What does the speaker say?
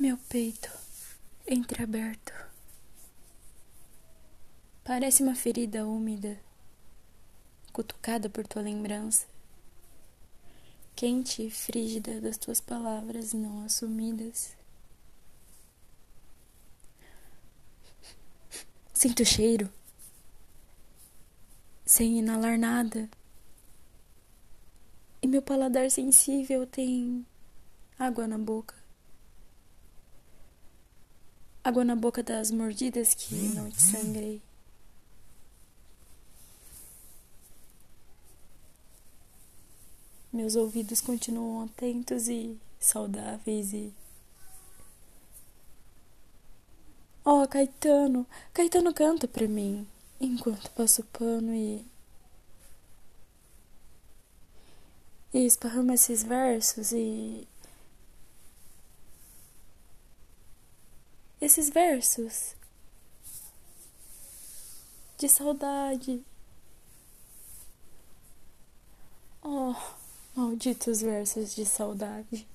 Meu peito entreaberto parece uma ferida úmida, cutucada por tua lembrança, quente e frígida das tuas palavras não assumidas. Sinto o cheiro, sem inalar nada, e meu paladar sensível tem água na boca. Água na boca das mordidas que não te sangrei. Meus ouvidos continuam atentos e saudáveis e. Oh, Caetano! Caetano canta pra mim enquanto passo pano e. E esparrama esses versos e esses versos de saudade. Oh, malditos versos de saudade.